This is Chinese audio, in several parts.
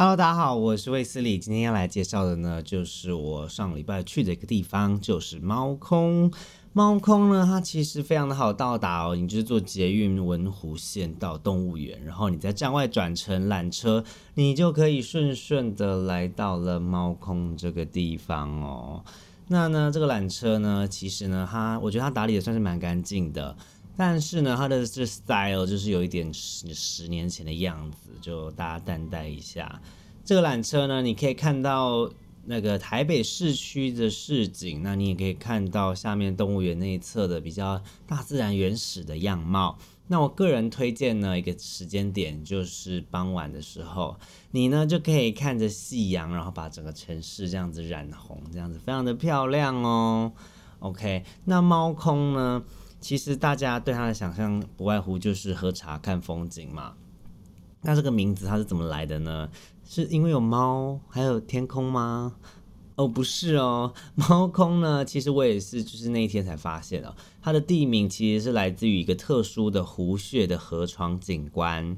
Hello，大家好，我是魏斯理。今天要来介绍的呢，就是我上礼拜去的一个地方，就是猫空。猫空呢，它其实非常的好到达哦，你就是坐捷运文湖线到动物园，然后你在站外转乘缆车，你就可以顺顺的来到了猫空这个地方哦。那呢，这个缆车呢，其实呢，它我觉得它打理的算是蛮干净的。但是呢，它的这 style 就是有一点十十年前的样子，就大家担待一下。这个缆车呢，你可以看到那个台北市区的市景，那你也可以看到下面动物园那一侧的比较大自然原始的样貌。那我个人推荐呢一个时间点，就是傍晚的时候，你呢就可以看着夕阳，然后把整个城市这样子染红，这样子非常的漂亮哦。OK，那猫空呢？其实大家对它的想象不外乎就是喝茶看风景嘛。那这个名字它是怎么来的呢？是因为有猫还有天空吗？哦，不是哦，猫空呢，其实我也是就是那一天才发现的。它的地名其实是来自于一个特殊的湖穴的河床景观。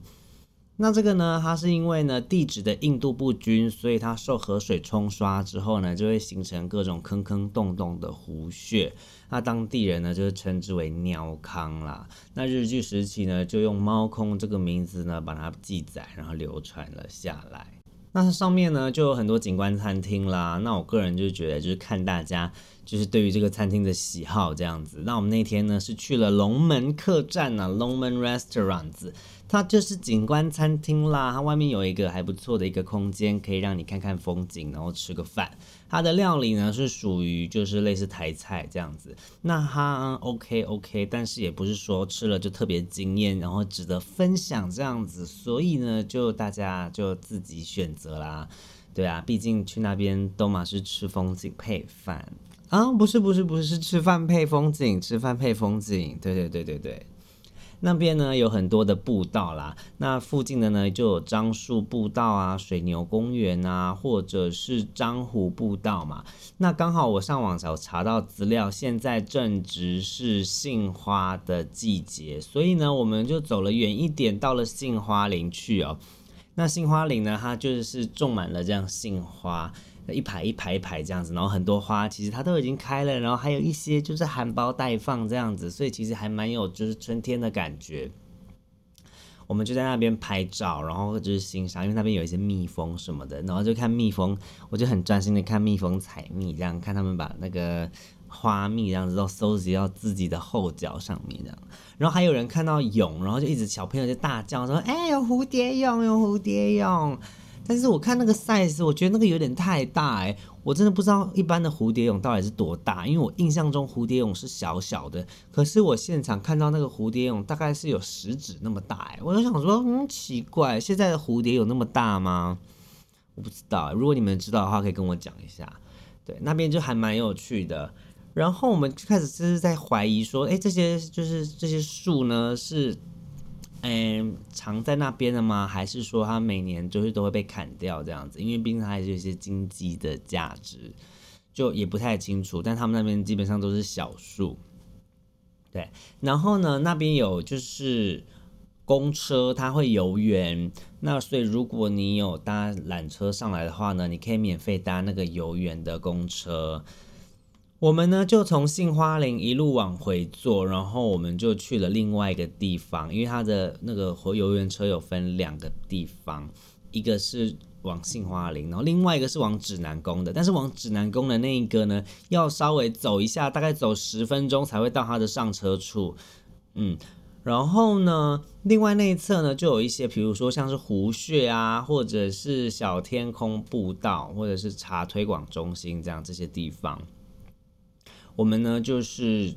那这个呢，它是因为呢地质的硬度不均，所以它受河水冲刷之后呢，就会形成各种坑坑洞洞的湖穴。那当地人呢，就是称之为尿坑啦。那日据时期呢，就用猫空这个名字呢，把它记载，然后流传了下来。那它上面呢，就有很多景观餐厅啦。那我个人就觉得，就是看大家就是对于这个餐厅的喜好这样子。那我们那天呢，是去了龙门客栈呢，龙门 Restaurants。它就是景观餐厅啦，它外面有一个还不错的一个空间，可以让你看看风景，然后吃个饭。它的料理呢是属于就是类似台菜这样子，那它 OK OK，但是也不是说吃了就特别惊艳，然后值得分享这样子，所以呢就大家就自己选择啦。对啊，毕竟去那边都嘛是吃风景配饭啊，不是不是不是是吃饭配风景，吃饭配风景，对对对对对。那边呢有很多的步道啦，那附近的呢就有樟树步道啊、水牛公园啊，或者是樟湖步道嘛。那刚好我上网找查到资料，现在正值是杏花的季节，所以呢我们就走了远一点，到了杏花林去哦。那杏花林呢，它就是种满了这样杏花。一排一排一排这样子，然后很多花其实它都已经开了，然后还有一些就是含苞待放这样子，所以其实还蛮有就是春天的感觉。我们就在那边拍照，然后就是欣赏，因为那边有一些蜜蜂什么的，然后就看蜜蜂，我就很专心的看蜜蜂采蜜，这样看他们把那个花蜜这样子都收集到自己的后脚上面这样。然后还有人看到蛹，然后就一直小朋友就大叫说：“哎，有蝴蝶蛹，有蝴蝶蛹。”但是我看那个 size，我觉得那个有点太大哎，我真的不知道一般的蝴蝶蛹到底是多大，因为我印象中蝴蝶蛹是小小的，可是我现场看到那个蝴蝶蛹大概是有食指那么大哎，我就想说，嗯，奇怪，现在的蝴蝶有那么大吗？我不知道，如果你们知道的话，可以跟我讲一下。对，那边就还蛮有趣的。然后我们就开始就是在怀疑说，哎，这些就是这些树呢是。嗯，藏在那边的吗？还是说它每年就是都会被砍掉这样子？因为毕竟它还是有一些经济的价值，就也不太清楚。但他们那边基本上都是小树，对。然后呢，那边有就是公车，它会游园。那所以如果你有搭缆车上来的话呢，你可以免费搭那个游园的公车。我们呢就从杏花林一路往回坐，然后我们就去了另外一个地方，因为它的那个活游园车有分两个地方，一个是往杏花林，然后另外一个是往指南宫的。但是往指南宫的那一个呢，要稍微走一下，大概走十分钟才会到它的上车处。嗯，然后呢，另外那一侧呢就有一些，比如说像是湖穴啊，或者是小天空步道，或者是茶推广中心这样这些地方。我们呢就是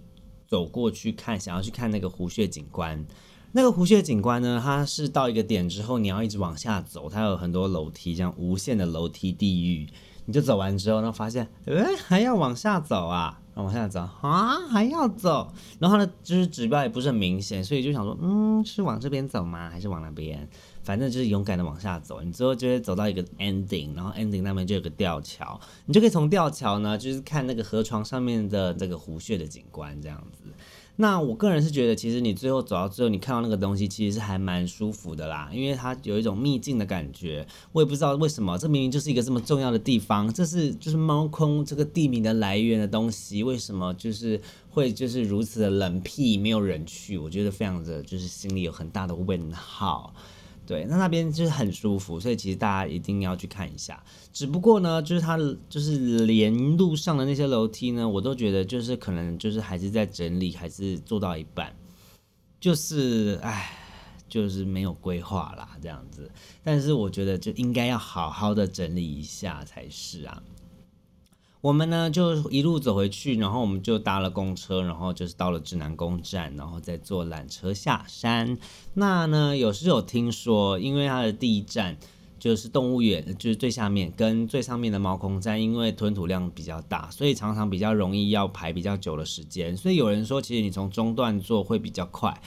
走过去看，想要去看那个湖穴景观。那个湖穴景观呢，它是到一个点之后，你要一直往下走，它有很多楼梯，这样无限的楼梯地狱。你就走完之后，然后发现，哎，还要往下走啊，往下走啊，还要走。然后呢，就是指标也不是很明显，所以就想说，嗯，是往这边走吗？还是往那边？反正就是勇敢的往下走，你之后就会走到一个 ending，然后 ending 那边就有个吊桥，你就可以从吊桥呢，就是看那个河床上面的这个湖穴的景观这样子。那我个人是觉得，其实你最后走到最后，你看到那个东西，其实是还蛮舒服的啦，因为它有一种秘境的感觉。我也不知道为什么，这明明就是一个这么重要的地方，这是就是猫空这个地名的来源的东西，为什么就是会就是如此的冷僻，没有人去？我觉得非常的就是心里有很大的问号。对，那那边就是很舒服，所以其实大家一定要去看一下。只不过呢，就是它就是连路上的那些楼梯呢，我都觉得就是可能就是还是在整理，还是做到一半，就是唉，就是没有规划啦这样子。但是我觉得就应该要好好的整理一下才是啊。我们呢就一路走回去，然后我们就搭了公车，然后就是到了指南宫站，然后再坐缆车下山。那呢有时有听说，因为它的第一站就是动物园，就是最下面跟最上面的猫空站，因为吞吐量比较大，所以常常比较容易要排比较久的时间。所以有人说，其实你从中段坐会比较快。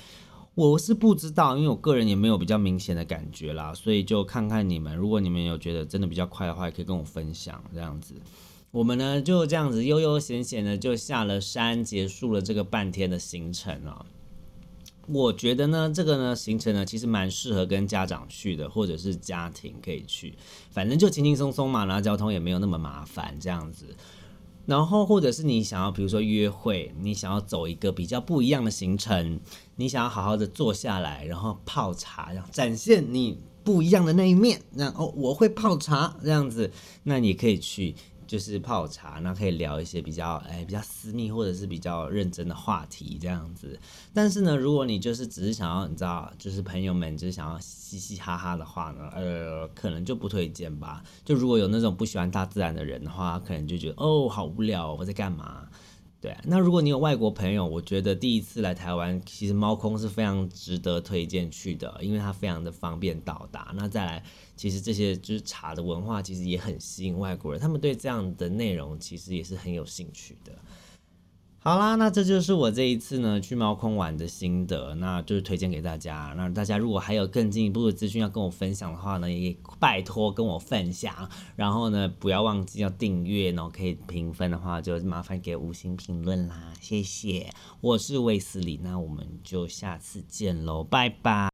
我是不知道，因为我个人也没有比较明显的感觉啦，所以就看看你们，如果你们有觉得真的比较快的话，也可以跟我分享这样子。我们呢就这样子悠悠闲闲的就下了山，结束了这个半天的行程啊。我觉得呢，这个呢行程呢其实蛮适合跟家长去的，或者是家庭可以去，反正就轻轻松松嘛，然后交通也没有那么麻烦这样子。然后或者是你想要，比如说约会，你想要走一个比较不一样的行程，你想要好好的坐下来，然后泡茶，然后展现你不一样的那一面，那哦我会泡茶这样子，那你可以去。就是泡茶，那可以聊一些比较哎比较私密或者是比较认真的话题这样子。但是呢，如果你就是只是想要你知道，就是朋友们就是想要嘻嘻哈哈的话呢，呃，可能就不推荐吧。就如果有那种不喜欢大自然的人的话，可能就觉得哦好无聊，我在干嘛？对，那如果你有外国朋友，我觉得第一次来台湾，其实猫空是非常值得推荐去的，因为它非常的方便到达。那再来，其实这些就是茶的文化，其实也很吸引外国人，他们对这样的内容其实也是很有兴趣的。好啦，那这就是我这一次呢去猫空玩的心得，那就是推荐给大家。那大家如果还有更进一步的资讯要跟我分享的话呢，也拜托跟我分享。然后呢，不要忘记要订阅，然后可以评分的话，就麻烦给五星评论啦，谢谢。我是卫斯理，那我们就下次见喽，拜拜。